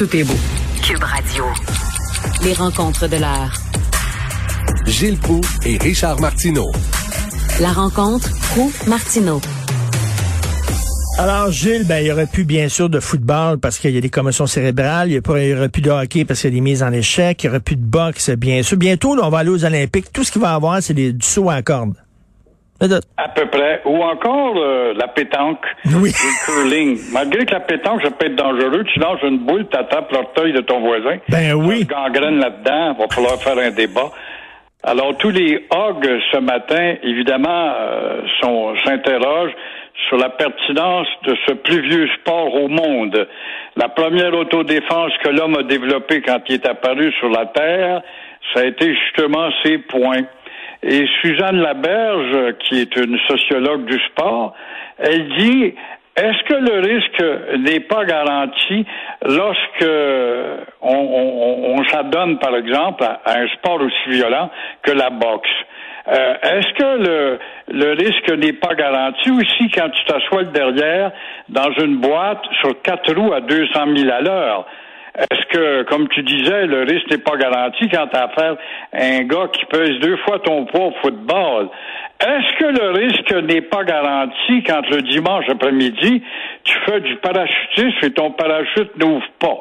tout est beau. Cube Radio. Les rencontres de l'heure. Gilles Proux et Richard Martineau. La rencontre Proux-Martineau. Alors, Gilles, ben, il y aurait plus, bien sûr, de football parce qu'il y a des commotions cérébrales. Il y, aurait plus de hockey parce qu'il y a des mises en échec. Il y aurait plus de boxe, bien sûr. Bientôt, là, on va aller aux Olympiques. Tout ce qu'il va y avoir, c'est du saut à corde. À peu près. Ou encore euh, la pétanque. Oui. Le curling. Malgré que la pétanque, ça peut être dangereux, tu lances une boule, tu attrapes l'orteil de ton voisin. Ben oui. gangrène là-dedans, va falloir faire un débat. Alors, tous les hogs ce matin, évidemment, euh, s'interrogent sur la pertinence de ce plus vieux sport au monde. La première autodéfense que l'homme a développée quand il est apparu sur la Terre, ça a été justement ses points. Et Suzanne Laberge, qui est une sociologue du sport, elle dit est-ce que le risque n'est pas garanti lorsque on, s'adonne, par exemple, à, un sport aussi violent que la boxe? Euh, est-ce que le, le risque n'est pas garanti aussi quand tu t'assois derrière dans une boîte sur quatre roues à 200 000 à l'heure? Est-ce que, comme tu disais, le risque n'est pas garanti quand tu as affaire un gars qui pèse deux fois ton poids au football? Est-ce que le risque n'est pas garanti quand le dimanche après-midi, tu fais du parachutisme et ton parachute n'ouvre pas?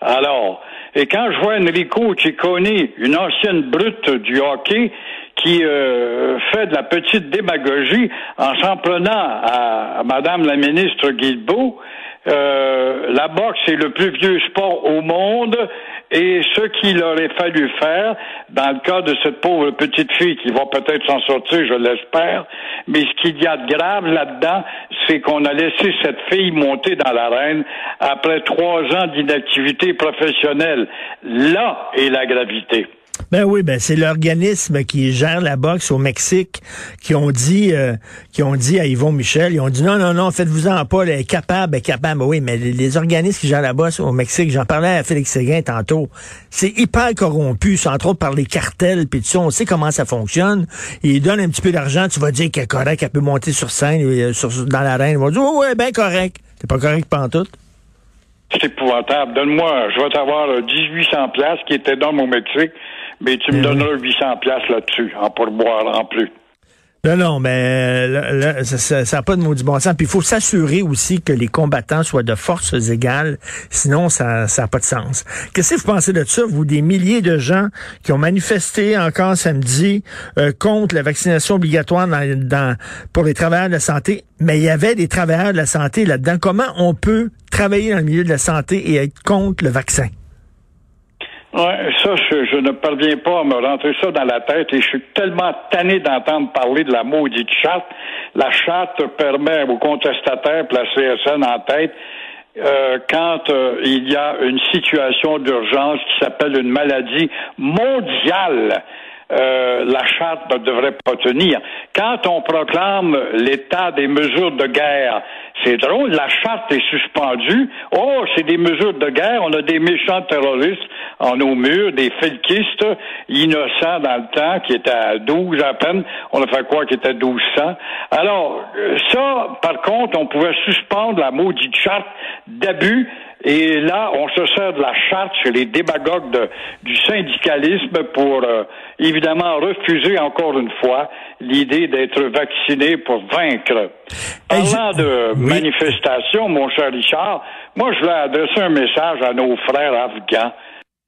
Alors, et quand je vois Enrico Ciccone, une ancienne brute du hockey, qui euh, fait de la petite démagogie en s'en prenant à, Madame la ministre Guilbeault, euh, la boxe est le plus vieux sport au monde et ce qu'il aurait fallu faire, dans le cas de cette pauvre petite fille qui va peut-être s'en sortir, je l'espère, mais ce qu'il y a de grave là-dedans, c'est qu'on a laissé cette fille monter dans l'arène après trois ans d'inactivité professionnelle. Là est la gravité. Ben oui, ben c'est l'organisme qui gère la boxe au Mexique qui ont dit euh, qui ont dit à Yvon Michel, ils ont dit non non non, faites-vous-en pas, elle est capable, elle est capable. Ben oui, mais les, organismes qui gèrent la boxe au Mexique, j'en parlais à Félix Séguin tantôt, c'est hyper corrompu, c'est entre autres par les cartels puis tout ça, on sait comment ça fonctionne. Ils donnent un petit peu d'argent, tu vas dire qu'elle est correcte, elle peut monter sur scène euh, dans l'arène, ils vont dire oh, ouais, ben correct. C'est pas correct tout. C'est épouvantable. Donne-moi, je vais t'avoir 1800 places qui étaient dans mon Mexique mais tu me donneras 800 places là-dessus, en pourboire en plus. Non, non, mais ça n'a pas de maudit bon sens. Puis il faut s'assurer aussi que les combattants soient de forces égales, sinon ça n'a pas de sens. Qu'est-ce que vous pensez de ça, vous, des milliers de gens qui ont manifesté encore samedi euh, contre la vaccination obligatoire dans, pour les travailleurs de la santé, mais il y avait des travailleurs de la santé là-dedans. Comment on peut travailler dans le milieu de la santé et être contre le vaccin? Ouais, ça, je, ne parviens pas à me rentrer ça dans la tête et je suis tellement tanné d'entendre parler de la maudite charte. La charte permet aux contestataires, la CSN en tête, euh, quand euh, il y a une situation d'urgence qui s'appelle une maladie mondiale euh, la charte ne devrait pas tenir. Quand on proclame l'état des mesures de guerre, c'est drôle, la charte est suspendue. Oh, c'est des mesures de guerre, on a des méchants terroristes en nos murs, des felkistes innocents dans le temps, qui étaient à 12 à peine, on a fait quoi qui était à 1200. Alors, ça, par contre, on pouvait suspendre la maudite charte d'abus et là, on se sert de la charte chez les démagogues du syndicalisme pour euh, évidemment refuser encore une fois l'idée d'être vacciné pour vaincre. Parlant de manifestation, mon cher Richard, moi je voulais adresser un message à nos frères afghans.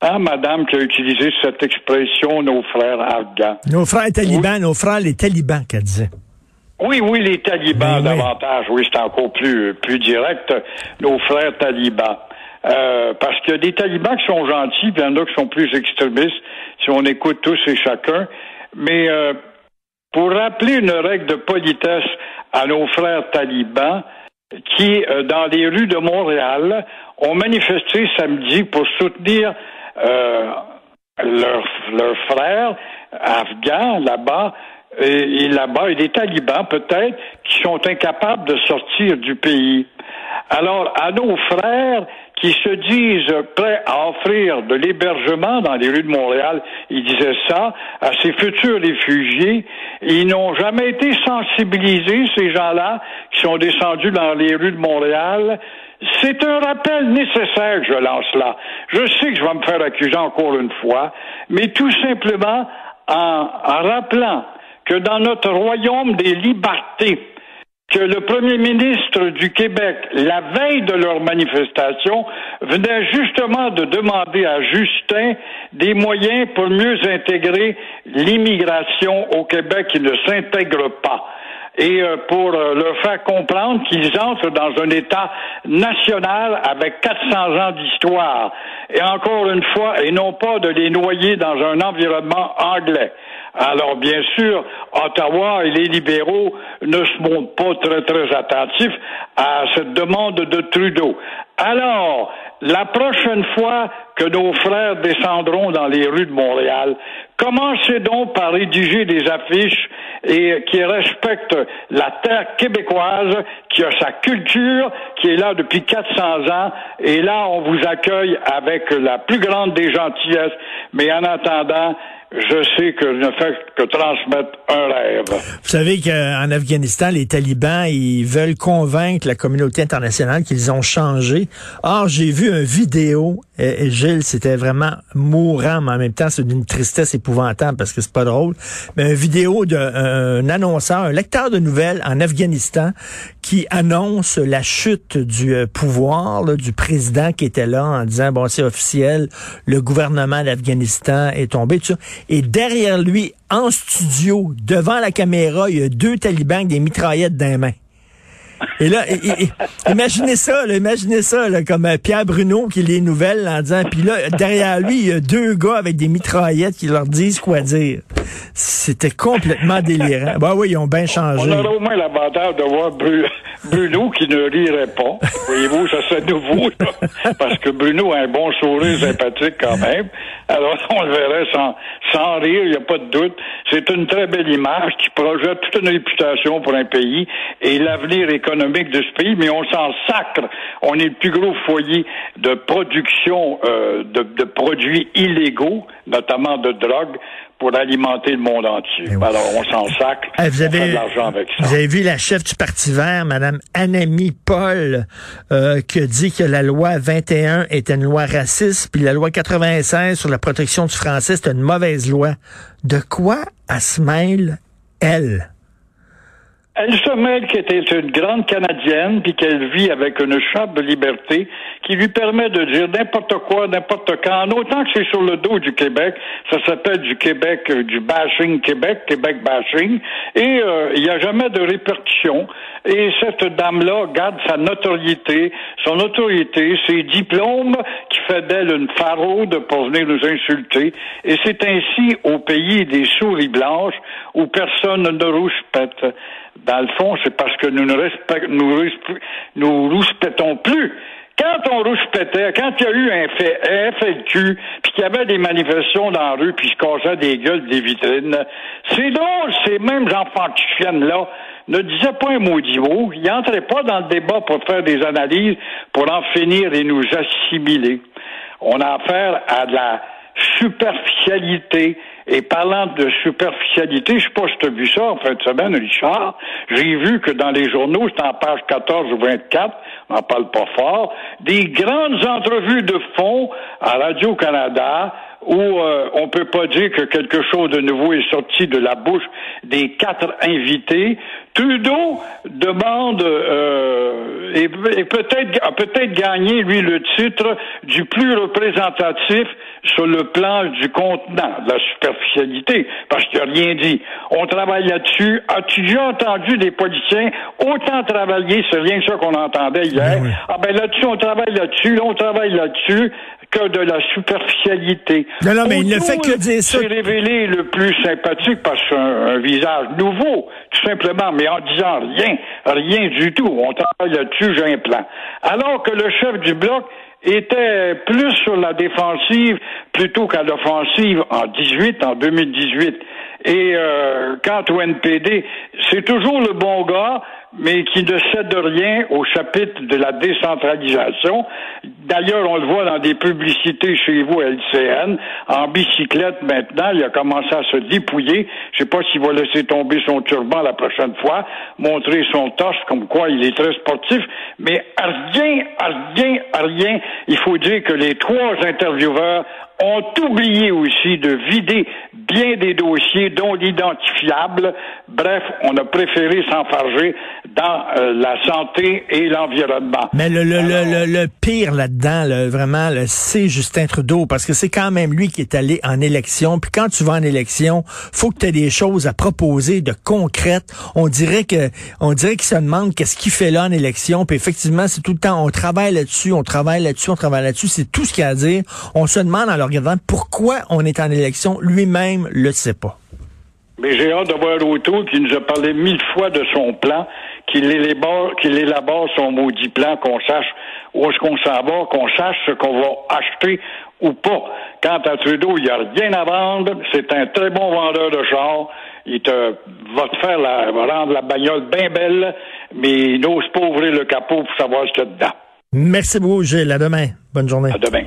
Hein, madame qui a utilisé cette expression, nos frères afghans. Nos frères talibans, nos frères les talibans, qu'elle disait. Oui, oui, les talibans ben davantage. Oui, c'est encore plus, plus direct. Nos frères talibans. Euh, parce qu'il y a des talibans qui sont gentils, puis il y en a qui sont plus extrémistes, si on écoute tous et chacun. Mais euh, pour rappeler une règle de politesse à nos frères talibans, qui, euh, dans les rues de Montréal, ont manifesté samedi pour soutenir leurs leur frères afghans là-bas, et, là-bas, et des talibans peut-être, qui sont incapables de sortir du pays. Alors, à nos frères qui se disent prêts à offrir de l'hébergement dans les rues de Montréal, ils disaient ça, à ces futurs réfugiés, ils n'ont jamais été sensibilisés, ces gens-là, qui sont descendus dans les rues de Montréal, C'est un rappel nécessaire que je lance là. Je sais que je vais me faire accuser encore une fois, mais tout simplement en, en rappelant que dans notre royaume des libertés, que le premier ministre du Québec, la veille de leur manifestation, venait justement de demander à Justin des moyens pour mieux intégrer l'immigration au Québec qui ne s'intègre pas et euh, pour euh, leur faire comprendre qu'ils entrent dans un État national avec 400 ans d'histoire. Et encore une fois, et non pas de les noyer dans un environnement anglais. Alors, bien sûr, Ottawa et les libéraux ne se montrent pas très, très attentifs à cette demande de Trudeau. Alors, la prochaine fois que nos frères descendront dans les rues de Montréal, commencez donc par rédiger des affiches et qui respectent la terre québécoise, qui a sa culture, qui est là depuis 400 ans, et là, on vous accueille avec la plus grande des gentillesses, mais en attendant, je sais que je ne fais que transmettre un rêve. Vous savez qu'en Afghanistan, les talibans, ils veulent convaincre la communauté internationale qu'ils ont changé. Or, j'ai vu une vidéo, et, Gilles, c'était vraiment mourant, mais en même temps, c'est d'une tristesse épouvantable parce que c'est pas drôle, mais une vidéo d'un annonceur, un lecteur de nouvelles en Afghanistan qui annonce la chute du euh, pouvoir du président qui était là en disant, bon, c'est officiel, le gouvernement d'Afghanistan est tombé. Tout ça. Et derrière lui, en studio, devant la caméra, il y a deux talibans avec des mitraillettes dans les mains. Et là, imaginez ça, imaginez ça, comme euh, Pierre Bruno qui lit les nouvelles en disant, puis là, derrière lui, il y a deux gars avec des mitraillettes qui leur disent quoi dire. C'était complètement délirant. Bah oui, ils ont bien changé. On aurait au moins l'avantage de voir Bruno qui ne rirait pas. Voyez-vous, ça c'est nouveau, parce que Bruno a un bon sourire sympathique quand même. Alors, on le verrait sans, sans rire, il n'y a pas de doute. C'est une très belle image qui projette toute une réputation pour un pays et l'avenir économique de ce pays, mais on s'en sacre. On est le plus gros foyer de production euh, de, de produits illégaux, notamment de drogue pour alimenter le monde entier. Alors, on s'en sacre. Eh, vous, avez, vous avez vu la chef du Parti vert, Mme Annemie Paul, euh, qui a dit que la loi 21 était une loi raciste, puis la loi 96 sur la protection du français, c'était une mauvaise loi. De quoi elle se mêle, elle? Elle se mêle qu'elle était une grande Canadienne, puis qu'elle vit avec une charte de liberté qui lui permet de dire n'importe quoi, n'importe quand, en autant que c'est sur le dos du Québec. Ça s'appelle du Québec, euh, du bashing Québec, Québec bashing, et euh, il n'y a jamais de répercussions. Et cette dame-là garde sa notoriété, son autorité, ses diplômes qui fait d'elle une faraude pour venir nous insulter. Et c'est ainsi au pays des souris blanches où personne ne rouspète. Dans le fond, c'est parce que nous ne nous, rouspétons plus. Quand on rouspétait, quand il y a eu un, fait, FLQ, puis qu'il y avait des manifestations dans la rue, puis se cassaient des gueules des vitrines, c'est drôle, ces mêmes enfants qui là ne disaient pas un maudit mot, ils n'entraient pas dans le débat pour faire des analyses, pour en finir et nous assimiler. On a affaire à de la superficialité. Et parlant de superficialité, je sais pas si tu as vu ça en fin de semaine, Richard. J'ai vu que dans les journaux, c'est en page 14 ou 24, on n'en parle pas fort, des grandes entrevues de fond à Radio-Canada où euh, on peut pas dire que quelque chose de nouveau est sorti de la bouche des quatre invités. Trudeau demande euh, et, peut-être a peut-être gagné lui le titre du plus représentatif sur le plan du contenant, de la superficialité, parce qu'il n'a rien dit. On travaille là-dessus. As-tu déjà entendu des politiciens autant travailler, c'est rien que ça qu'on entendait hier? Ben ah ben là-dessus, on travaille là-dessus, là, on travaille là-dessus que de la superficialité. Non, non, mais il ne fait que dire ça. C'est révélé le plus sympathique parce qu'un un visage nouveau, tout simplement, mais en disant rien, rien du tout. On travaille là-dessus, j'ai un plan. Alors que le chef du bloc était plus sur la défensive plutôt qu'à l'offensive en 18, en 2018. Et euh, quant au NPD, c'est toujours le bon gars, mais qui ne cède rien au chapitre de la décentralisation. D'ailleurs, on le voit dans des publicités chez vous à LCN, en bicyclette maintenant, il a commencé à se dépouiller. Je sais pas s'il va laisser tomber son turban la prochaine fois, montrer son torse comme quoi il est très sportif, mais rien, rien, rien. Il faut dire que les trois intervieweurs ont oublié aussi de vider bien des dossiers, dont l'identifiable. Bref, on a préféré s'enfarger dans euh, la santé et l'environnement. Mais le, le, le, le, pire là-dedans, vraiment, c'est Justin Trudeau, parce que c'est quand même lui qui est allé en élection. Puis quand tu vas en élection, faut que tu aies des choses à proposer de concrètes. On dirait que on dirait qu'il se demande qu'est-ce qu'il fait là en élection. Puis effectivement, c'est tout le temps, on travaille là-dessus, on travaille là-dessus, on travaille là-dessus. C'est tout ce qu'il y a à dire. On se demande alors regardant pourquoi on est en élection. Lui-même le sait pas. Mais j'ai hâte de voir qui nous a parlé mille fois de son plan, qu'il élabore, qu'il élabore son maudit plan, qu'on sache où est-ce qu'on s'en va, qu'on sache ce qu'on va acheter ou pas. Quant à Trudeau, il n'y a rien à vendre. C'est un très bon vendeur de chars. Il te va te faire la, va rendre la bagnole bien belle, mais il n'ose pas ouvrir le capot pour savoir ce qu'il y a dedans. Merci beaucoup, Gilles. À demain. Bonne journée. À demain.